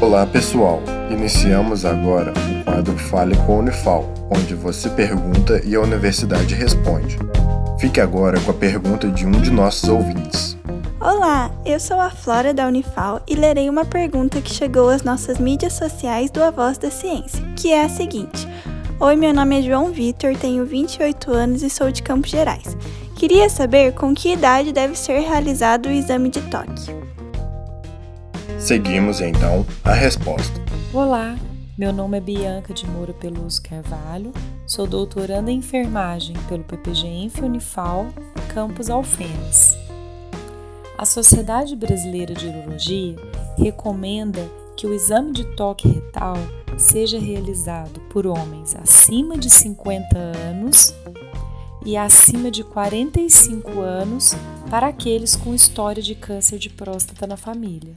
Olá pessoal, iniciamos agora o quadro Fale com a Unifal, onde você pergunta e a universidade responde. Fique agora com a pergunta de um de nossos ouvintes. Olá, eu sou a Flora da Unifal e lerei uma pergunta que chegou às nossas mídias sociais do A Voz da Ciência, que é a seguinte: Oi, meu nome é João Vitor, tenho 28 anos e sou de Campos Gerais. Queria saber com que idade deve ser realizado o exame de toque. Seguimos então a resposta. Olá, meu nome é Bianca de Moura Peluso Carvalho, sou doutoranda em enfermagem pelo PPGENF Unifal, Campus Alfenas. A Sociedade Brasileira de Urologia recomenda que o exame de toque retal seja realizado por homens acima de 50 anos e acima de 45 anos para aqueles com história de câncer de próstata na família.